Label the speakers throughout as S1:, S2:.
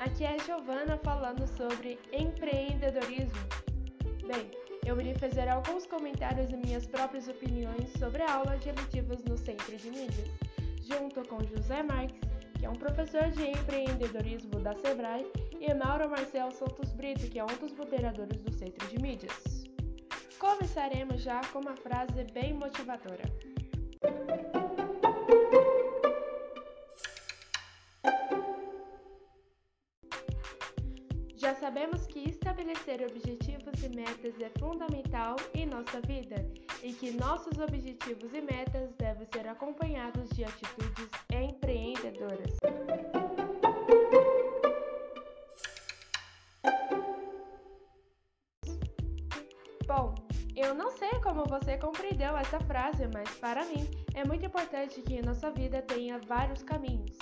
S1: Aqui é a Giovana falando sobre empreendedorismo. Bem, eu irei fazer alguns comentários e minhas próprias opiniões sobre a aula de eletivas no Centro de Mídias, junto com José Marques, que é um professor de empreendedorismo da Sebrae, e Mauro Marcel Santos Brito, que é um dos moderadores do Centro de Mídias. Começaremos já com uma frase bem motivadora. Sabemos que estabelecer objetivos e metas é fundamental em nossa vida e que nossos objetivos e metas devem ser acompanhados de atitudes empreendedoras. Bom, eu não sei como você compreendeu essa frase, mas para mim é muito importante que nossa vida tenha vários caminhos,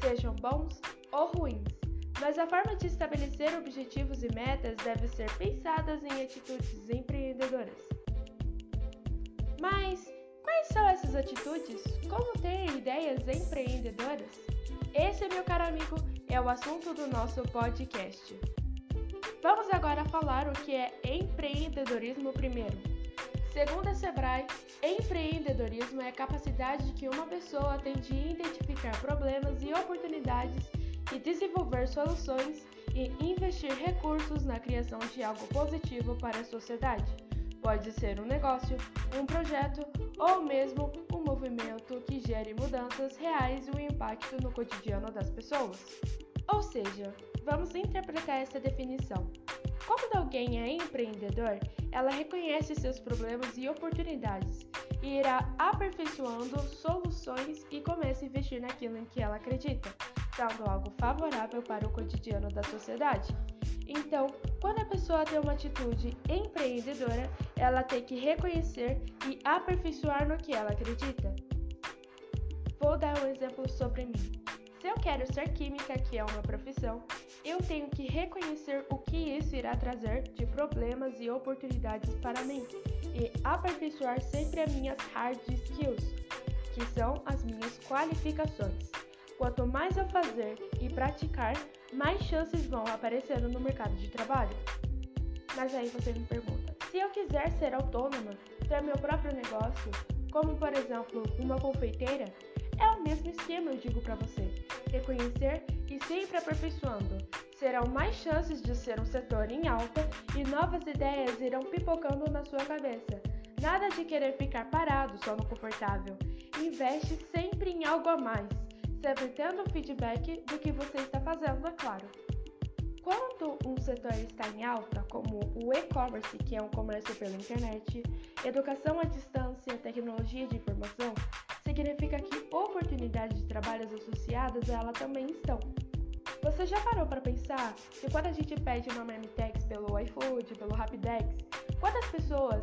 S1: sejam bons ou ruins mas a forma de estabelecer objetivos e metas deve ser pensadas em atitudes empreendedoras. Mas quais são essas atitudes? Como ter ideias empreendedoras? Esse, meu caro amigo, é o assunto do nosso podcast. Vamos agora falar o que é empreendedorismo primeiro. Segundo a Sebrae, empreendedorismo é a capacidade que uma pessoa tem de identificar problemas e oportunidades e desenvolver soluções e investir recursos na criação de algo positivo para a sociedade. Pode ser um negócio, um projeto ou mesmo um movimento que gere mudanças reais e um impacto no cotidiano das pessoas. Ou seja, vamos interpretar essa definição. Quando alguém é empreendedor, ela reconhece seus problemas e oportunidades e irá aperfeiçoando soluções e começa a investir naquilo em que ela acredita sendo algo favorável para o cotidiano da sociedade. Então, quando a pessoa tem uma atitude empreendedora, ela tem que reconhecer e aperfeiçoar no que ela acredita. Vou dar um exemplo sobre mim. Se eu quero ser química, que é uma profissão, eu tenho que reconhecer o que isso irá trazer de problemas e oportunidades para mim e aperfeiçoar sempre as minhas hard skills, que são as minhas qualificações. Quanto mais eu fazer e praticar, mais chances vão aparecendo no mercado de trabalho. Mas aí você me pergunta: se eu quiser ser autônoma, ter meu próprio negócio, como por exemplo uma confeiteira, é o mesmo esquema, eu digo para você. Reconhecer e sempre aperfeiçoando. Serão mais chances de ser um setor em alta e novas ideias irão pipocando na sua cabeça. Nada de querer ficar parado só no confortável. Investe sempre em algo a mais sempre tendo feedback do que você está fazendo, é claro. Quando um setor está em alta, como o e-commerce, que é um comércio pela internet, educação à distância, tecnologia de informação, significa que oportunidades de trabalhos associadas a ela também estão. Você já parou para pensar que quando a gente pede uma Marmitex pelo iFood, pelo Rapidex, quantas pessoas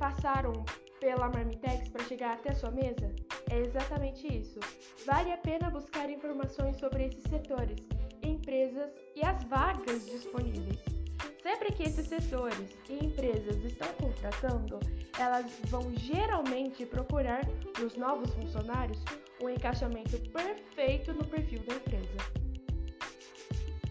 S1: passaram pela Marmitex para chegar até a sua mesa? É exatamente isso. Vale a pena buscar informações sobre esses setores, empresas e as vagas disponíveis. Sempre que esses setores e empresas estão contratando, elas vão geralmente procurar nos novos funcionários um encaixamento perfeito no perfil da empresa.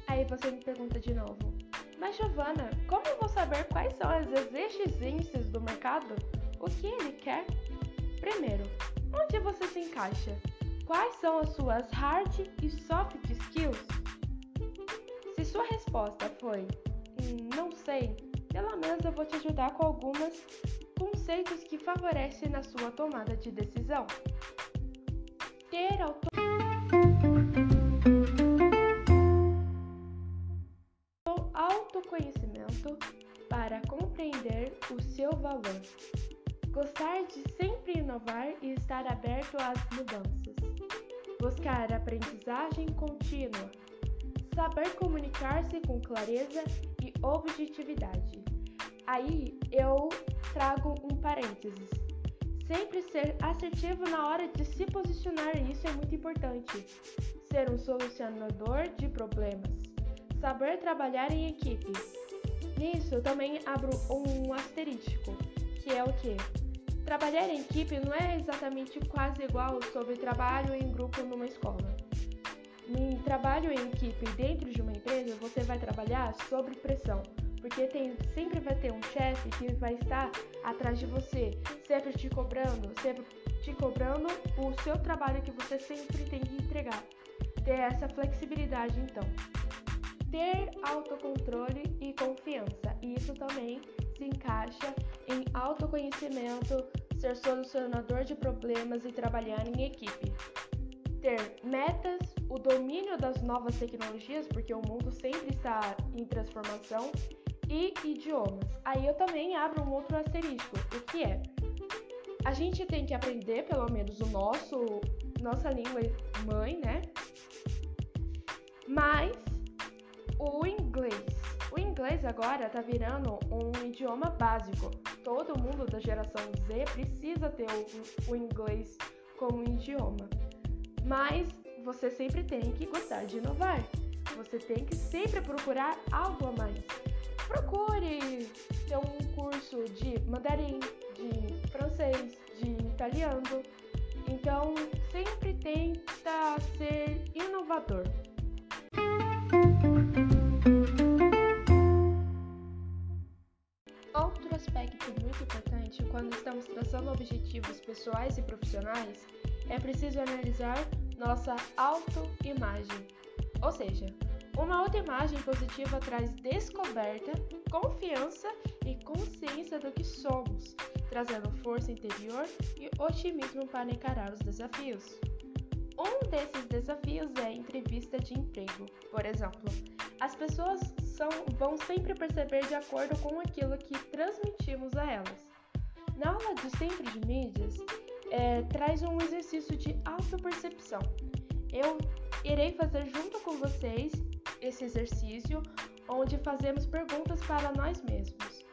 S1: Aí você me pergunta de novo, mas Giovana, como eu vou saber quais são as exigências do mercado? O que ele quer? Primeiro, onde você se encaixa? Quais são as suas hard e soft skills? Se sua resposta foi hum, não sei, pelo menos eu vou te ajudar com alguns conceitos que favorecem na sua tomada de decisão. Ter autoconhecimento para compreender o seu valor. Gostar de sempre inovar e estar aberto às mudanças. Buscar aprendizagem contínua. Saber comunicar-se com clareza e objetividade. Aí eu trago um parênteses. Sempre ser assertivo na hora de se posicionar, isso é muito importante. Ser um solucionador de problemas. Saber trabalhar em equipe. Nisso também abro um asterístico, que é o que? Trabalhar em equipe não é exatamente quase igual sobre trabalho em grupo numa escola. em trabalho em equipe dentro de uma empresa, você vai trabalhar sob pressão, porque tem, sempre vai ter um chefe que vai estar atrás de você, sempre te cobrando, sempre te cobrando o seu trabalho que você sempre tem que entregar. Ter essa flexibilidade, então. Ter autocontrole e confiança. Isso também se encaixa em autoconhecimento, ser solucionador de problemas e trabalhar em equipe. Ter metas, o domínio das novas tecnologias, porque o mundo sempre está em transformação, e idiomas. Aí eu também abro um outro asterisco, o que é? A gente tem que aprender pelo menos o nosso nossa língua mãe, né? Mas o inglês. Inglês agora tá virando um idioma básico. Todo mundo da geração Z precisa ter o, o inglês como idioma. Mas você sempre tem que gostar de inovar. Você tem que sempre procurar algo a mais. Procure ter um curso de mandarim, de francês, de italiano. Então, sempre tenta ser inovador. Objetivos pessoais e profissionais é preciso analisar nossa autoimagem. Ou seja, uma autoimagem positiva traz descoberta, confiança e consciência do que somos, trazendo força interior e otimismo para encarar os desafios. Um desses desafios é a entrevista de emprego. Por exemplo, as pessoas são, vão sempre perceber de acordo com aquilo que transmitimos a elas. Na aula de Sempre de Mídias, é, traz um exercício de autopercepção. Eu irei fazer junto com vocês esse exercício onde fazemos perguntas para nós mesmos.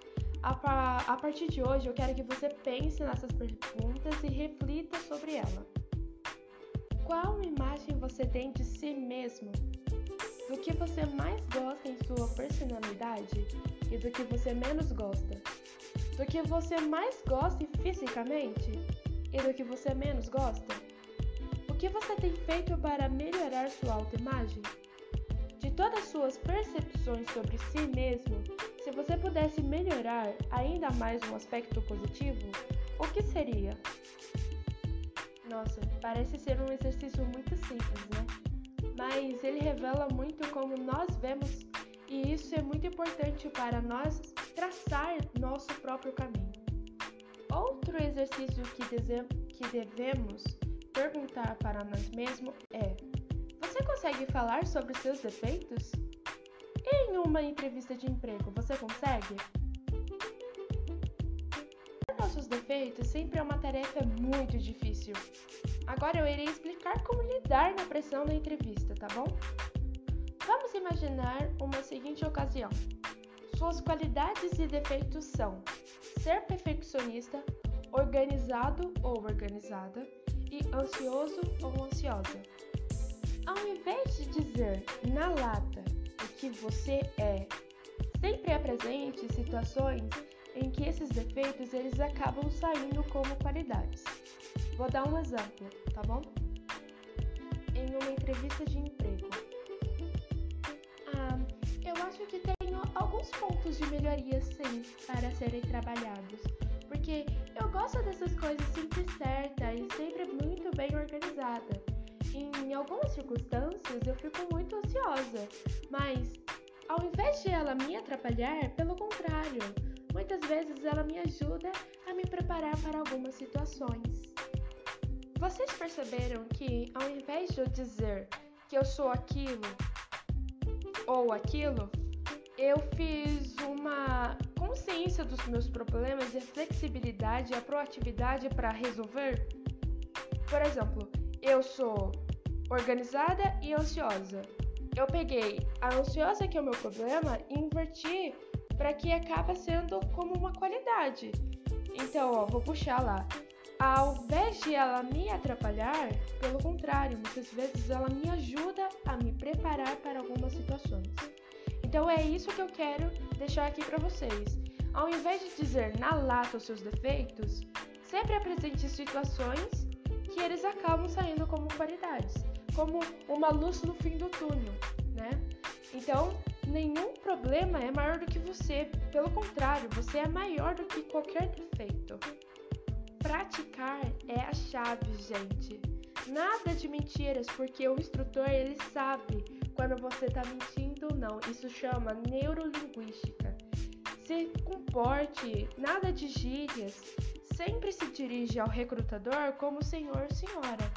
S1: A, a partir de hoje, eu quero que você pense nessas perguntas e reflita sobre ela. Qual imagem você tem de si mesmo? Do que você mais gosta em sua personalidade e do que você menos gosta? Do que você mais gosta fisicamente e do que você menos gosta? O que você tem feito para melhorar sua autoimagem? De todas suas percepções sobre si mesmo, se você pudesse melhorar ainda mais um aspecto positivo, o que seria? Nossa, parece ser um exercício muito simples, né? Mas ele revela muito como nós vemos, e isso é muito importante para nós traçar nosso próprio caminho. Outro exercício que, devemos perguntar para nós mesmos é: você consegue falar sobre seus defeitos? Em uma entrevista de emprego, você consegue? Nossos defeitos sempre é uma tarefa muito difícil. Agora eu irei explicar como lidar na pressão da entrevista, tá bom? Vamos imaginar uma seguinte ocasião. Suas qualidades e defeitos são ser perfeccionista, organizado ou organizada e ansioso ou ansiosa. Ao invés de dizer na lata o que você é, sempre apresente situações em que esses defeitos eles acabam saindo como qualidades. Vou dar um exemplo, tá bom? Em uma entrevista de emprego. Pontos de melhoria sim para serem trabalhados. Porque eu gosto dessas coisas sempre certa e sempre muito bem organizada. Em algumas circunstâncias eu fico muito ansiosa, mas ao invés de ela me atrapalhar, pelo contrário, muitas vezes ela me ajuda a me preparar para algumas situações. Vocês perceberam que ao invés de eu dizer que eu sou aquilo ou aquilo, eu fiz uma consciência dos meus problemas e flexibilidade e a proatividade para resolver? Por exemplo, eu sou organizada e ansiosa. Eu peguei a ansiosa, que é o meu problema, e inverti para que acaba sendo como uma qualidade. Então, ó, vou puxar lá. Ao invés de ela me atrapalhar, pelo contrário, muitas vezes ela me ajuda a me preparar para algumas situações. Então é isso que eu quero deixar aqui para vocês. Ao invés de dizer na lata os seus defeitos, sempre apresente situações que eles acabam saindo como qualidades, como uma luz no fim do túnel, né? Então, nenhum problema é maior do que você, pelo contrário, você é maior do que qualquer defeito. Praticar é a chave, gente. Nada de mentiras, porque o instrutor ele sabe quando você está mentindo ou não. Isso chama neurolinguística. Se comporte, nada de gírias. Sempre se dirige ao recrutador como senhor ou senhora.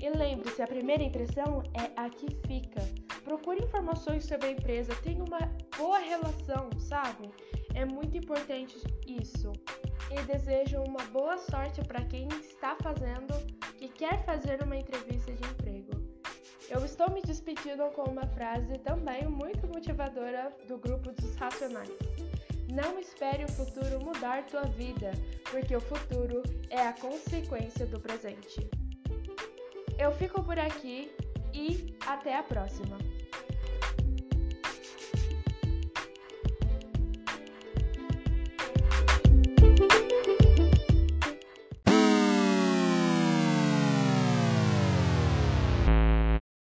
S1: E lembre-se, a primeira impressão é a que fica. Procure informações sobre a empresa, tenha uma boa relação, sabe? É muito importante isso. E desejo uma boa sorte para quem está fazendo, que quer fazer uma entrevista de emprego. Eu estou me despedindo com uma frase também muito motivadora do grupo dos Racionais. Não espere o futuro mudar tua vida, porque o futuro é a consequência do presente. Eu fico por aqui e até a próxima!